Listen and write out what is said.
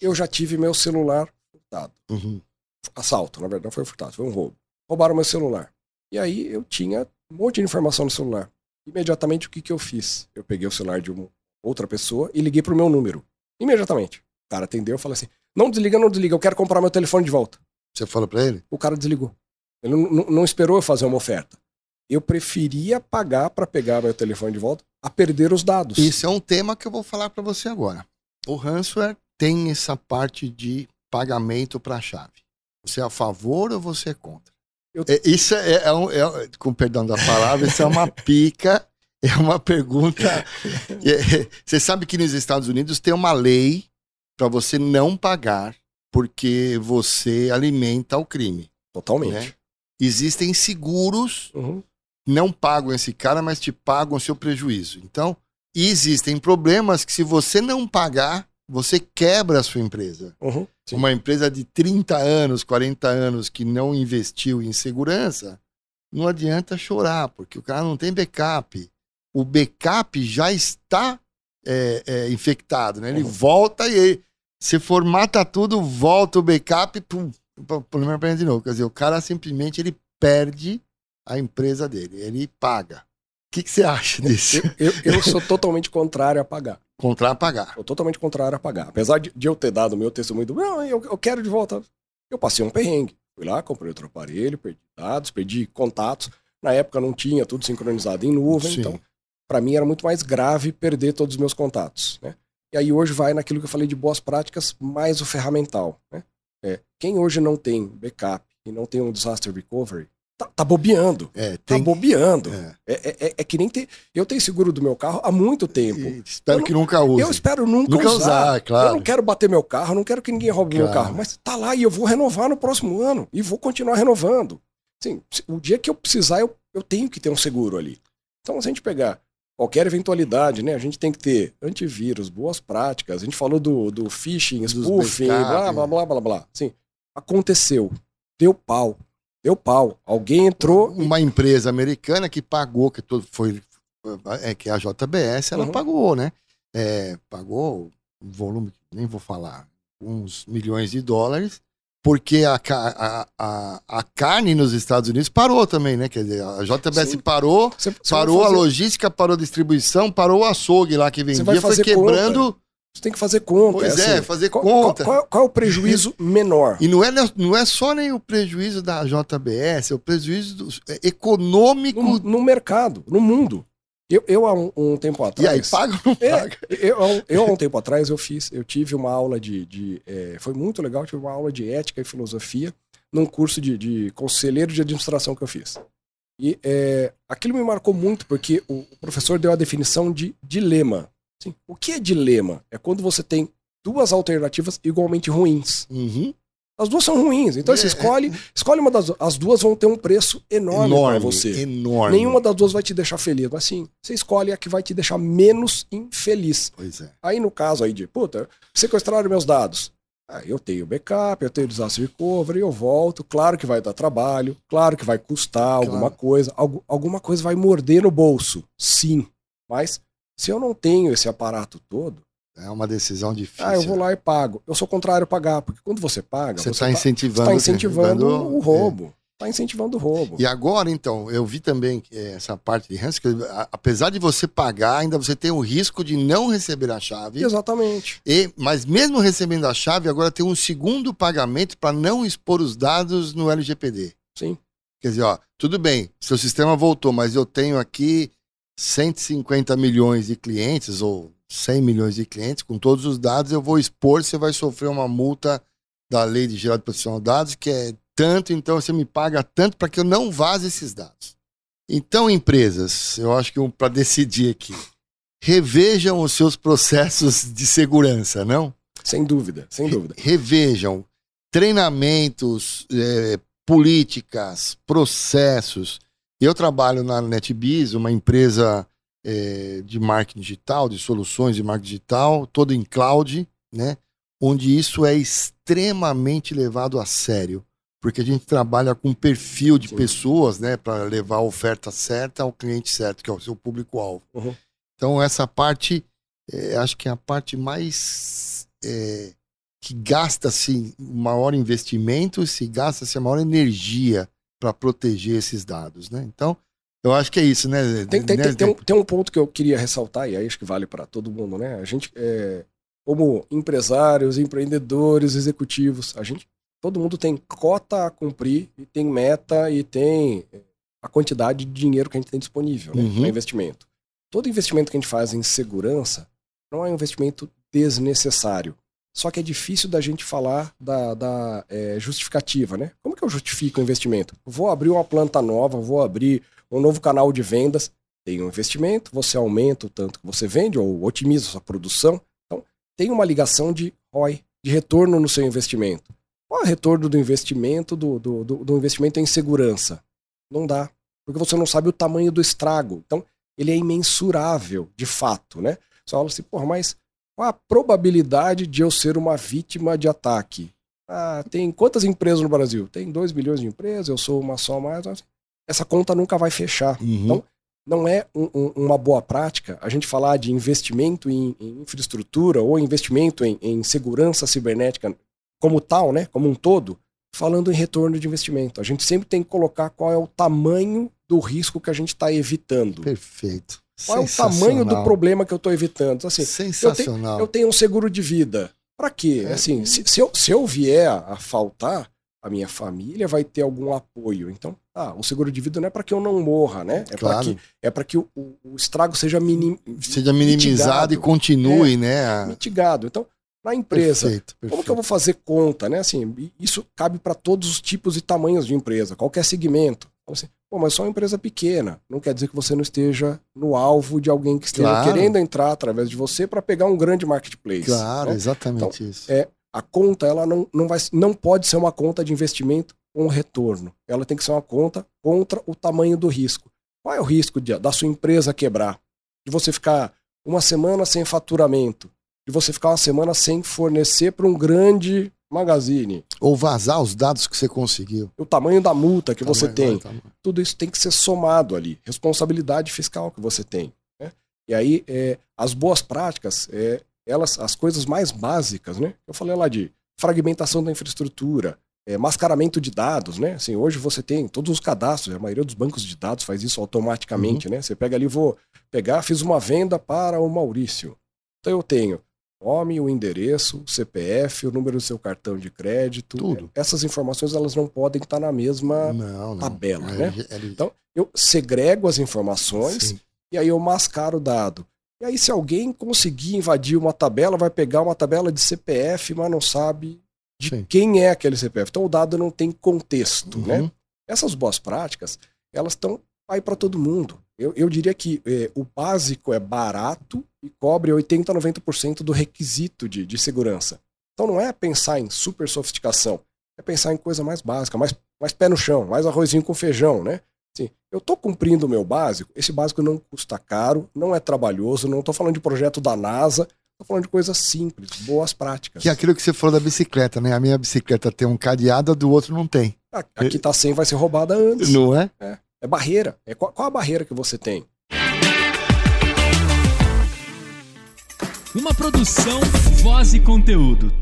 eu já tive meu celular furtado. Uhum. Assalto, na verdade, não foi furtado, foi um roubo. Roubaram meu celular. E aí eu tinha um monte de informação no celular. Imediatamente o que, que eu fiz? Eu peguei o celular de uma outra pessoa e liguei pro meu número. Imediatamente. O cara atendeu e falou assim: não desliga, não desliga, eu quero comprar meu telefone de volta. Você falou pra ele? O cara desligou. Ele não, esperou eu fazer uma oferta. Eu preferia pagar para pegar meu telefone de volta a perder os dados. Isso é um tema que eu vou falar pra você agora. O ransomware tem essa parte de pagamento pra chave. Você é a favor ou você é contra? Eu- É, isso é, é um, é- com perdão da palavra, isso é uma pica, é uma pergunta. É, você sabe que nos Estados Unidos tem uma lei para você não pagar porque você alimenta o crime. Totalmente. né? Existem seguros Uhum. não pagam esse cara, mas te pagam o seu prejuízo. Então, existem problemas que se você não pagar, você quebra a sua empresa. Uhum. Uma empresa de 30 anos, 40 anos que não investiu em segurança, não adianta chorar, porque o cara não tem backup. O backup já está é, é, infectado, né? Ele Uhum. volta e aí, se formata tudo, volta o backup, pum, o problema é de novo. Quer dizer, o cara simplesmente ele perde a empresa dele, ele paga. O que, que você acha disso? Eu, eu sou totalmente contrário a pagar. Contra pagar. Sou totalmente contrário a pagar. Apesar de, eu ter dado o meu testemunho do. Não, eu, eu quero de volta. Eu passei um perrengue. Fui lá, comprei outro aparelho, perdi dados, perdi contatos. Na época não tinha tudo sincronizado em nuvem, Sim. então para mim era muito mais grave perder todos os meus contatos. Né? E aí hoje vai naquilo que eu falei de boas práticas, mais o ferramental. Né? É, quem hoje não tem backup e não tem um disaster recovery, tá, tá bobeando. É, Tá tem. bobeando. É. É, é- é que nem ter. Eu tenho seguro do meu carro há muito tempo. E espero que nunca use. Eu espero nunca, Nunca usar. usar, claro. Eu não quero bater meu carro, não quero que ninguém roube meu Claro. carro. Mas tá lá e eu vou renovar no próximo ano. E vou continuar renovando. Sim, o dia que eu precisar, eu, eu tenho que ter um seguro ali. Então, se a gente pegar qualquer eventualidade, né? A gente tem que ter antivírus, boas práticas. A gente falou do, do phishing, spoofing, blá, blá, blá, blá, blá. Sim, aconteceu. Deu pau. Deu pau. Alguém entrou. Uma empresa americana que pagou, que todo foi. É que a JBS, ela Uhum. pagou, né? É, pagou um volume, nem vou falar, uns milhões de dólares, porque a, a, a, a carne nos Estados Unidos parou também, né? Quer dizer, a JBS Sim. parou, Você, você parou a fazer- logística, parou a distribuição, parou o açougue lá que vendia, foi quebrando. Você tem que fazer conta. Pois é, assim, fazer qual, conta. Qual, qual- qual é o prejuízo menor? E não é, não é só nem o prejuízo da JBS, é o prejuízo do- é econômico. no, no mercado, no mundo. Eu, eu há um, um tempo e atrás. aí, paga ou não É, paga? eu, há um- eu, há um tempo atrás, eu fiz, eu tive uma aula de. de, é, foi muito legal, eu tive uma aula de ética e filosofia num curso de, de conselheiro de administração que eu fiz. E é, aquilo me marcou muito, porque o professor deu a definição de dilema. Assim, o que é dilema? É quando você tem duas alternativas igualmente ruins. Uhum. As duas são ruins. Então você É, escolhe, escolhe uma das duas. As duas vão ter um preço enorme, para você. enorme. Nenhuma das duas vai te deixar feliz. Mas sim, você escolhe a que vai te deixar menos infeliz. Pois é. Aí no caso aí de, puta, sequestraram meus dados. Ah, eu tenho backup, eu tenho disaster recovery, eu volto. Claro que vai dar trabalho, claro que vai custar alguma coisa, algu- alguma coisa vai morder no bolso. Sim. Mas se eu não tenho esse aparato todo, É uma decisão difícil. ah, eu vou lá e pago. Eu sou contrário a pagar, porque quando você paga, Você está tá- incentivando, tá incentivando incentivando- o roubo. Tá incentivando o roubo. E agora, então, eu vi também que essa parte de ransom, que, apesar de você pagar, ainda você tem o risco de não receber a chave. Exatamente. E, mas mesmo recebendo a chave, agora tem um segundo pagamento para não expor os dados no LGPD. Sim. Quer dizer, ó, tudo bem, seu sistema voltou, mas eu tenho aqui 150 milhões de clientes ou 100 milhões de clientes, com todos os dados, eu vou expor, você vai sofrer uma multa da Lei de Geral de Proteção de Dados, que é tanto, então você me paga tanto para que eu não vaze esses dados. Então, empresas, eu acho que para decidir aqui, revejam os seus processos de segurança, não? Sem dúvida, sem dúvida. Revejam treinamentos, eh, políticas, processos. Eu trabalho na NetBiz, uma empresa eh, de marketing digital, de soluções de marketing digital, todo em cloud, né? Onde isso é extremamente levado a sério, porque a gente trabalha com um perfil de Sim. pessoas, né, para levar a oferta certa ao cliente certo, que é o seu público-alvo. Uhum. Então, essa parte, eh, acho que é a parte mais eh, que gasta-se maior investimento, se gasta-se a maior energia para proteger esses dados, né? Então, eu acho que é isso, né? Tem, tem, né? tem, tem, um, tem um ponto que eu queria ressaltar, e aí acho que vale para todo mundo, né? A gente, é, como empresários, empreendedores, executivos, a gente, todo mundo tem cota a cumprir, e tem meta, e tem a quantidade de dinheiro que a gente tem disponível né, Uhum. para investimento. Todo investimento que a gente faz em segurança não é um investimento desnecessário. Só que é difícil da gente falar da, da é, justificativa, né? Como que eu justifico o investimento? Vou abrir uma planta nova, vou abrir um novo canal de vendas, tem um investimento, você aumenta o tanto que você vende ou otimiza a sua produção. Então, tem uma ligação de ROI, de retorno no seu investimento. Qual é o retorno do investimento do, do, do, do investimento em segurança? Não dá, porque você não sabe o tamanho do estrago. Então, ele é imensurável, de fato, né? Você fala assim, porra, mas qual a probabilidade de eu ser uma vítima de ataque? Ah, tem quantas empresas no Brasil? Tem 2 bilhões de empresas, eu sou uma só mais. Essa conta nunca vai fechar. Uhum. Então, não é um, um, uma boa prática a gente falar de investimento em, em infraestrutura ou investimento em, em, segurança cibernética como tal, né, como um todo, falando em retorno de investimento. A gente sempre tem que colocar qual é o tamanho do risco que a gente está evitando. Perfeito. Qual é o tamanho do problema que eu estou evitando? Assim, Sensacional. Eu tenho, eu tenho, um seguro de vida. Para quê? É. Assim, se, se, eu, se eu vier a faltar, a minha família vai ter algum apoio. Então, ah, o seguro de vida não é para que eu não morra, né? É claro. para que, é que o, o, estrago seja, minim, seja minimizado mitigado, e continue, é, né? Mitigado. Então, na empresa, perfeito, perfeito. como que eu vou fazer conta, né? Assim, isso cabe para todos os tipos e tamanhos de empresa, qualquer segmento. Então, assim, Pô, mas só uma empresa pequena. Não quer dizer que você não esteja no alvo de alguém que esteja claro. querendo entrar através de você para pegar um grande marketplace. Claro, então, exatamente então, isso. É, a conta ela não, não, vai, não pode ser uma conta de investimento com retorno. Ela tem que ser uma conta contra o tamanho do risco. Qual é o risco de, da sua empresa quebrar? De você ficar uma semana sem faturamento? De você ficar uma semana sem fornecer para um grande magazine? Ou vazar os dados que você conseguiu. O tamanho da multa que tamanho, você tem. Tamanho. Tudo isso tem que ser somado ali. Responsabilidade fiscal que você tem. Né? E aí, é, as boas práticas, é, elas, as coisas mais básicas, né? Eu falei lá de fragmentação da infraestrutura, é, mascaramento de dados, né? Assim, hoje você tem todos os cadastros, a maioria dos bancos de dados faz isso automaticamente, uhum. né? Você pega ali, vou pegar, fiz uma venda para o Maurício. Então eu tenho nome, o endereço, o CPF, o número do seu cartão de crédito. Tudo. Essas informações elas não podem estar na mesma não, não. tabela, É, né? é- Então eu segrego as informações Sim. e aí eu mascaro o dado. E aí se alguém conseguir invadir uma tabela, vai pegar uma tabela de CPF, mas não sabe de Sim. quem é aquele CPF. Então o dado não tem contexto, Uhum. né? Essas boas práticas, elas estão aí para todo mundo. Eu, eu diria que eh, o básico é barato e cobre 80 a 90% do requisito de, de segurança. Então não é pensar em super sofisticação, é pensar em coisa mais básica, mais, mais pé no chão, mais arrozinho com feijão, né? Assim, eu estou cumprindo o meu básico, esse básico não custa caro, não é trabalhoso, não estou falando de projeto da NASA, estou falando de coisas simples, boas práticas. Que é aquilo que você falou da bicicleta, né? A minha bicicleta tem um cadeado, a do outro não tem. A- Aqui tá 100, vai ser roubada antes. Não é? É barreira. É qual, qual a barreira que você tem? Uma produção, voz e conteúdo.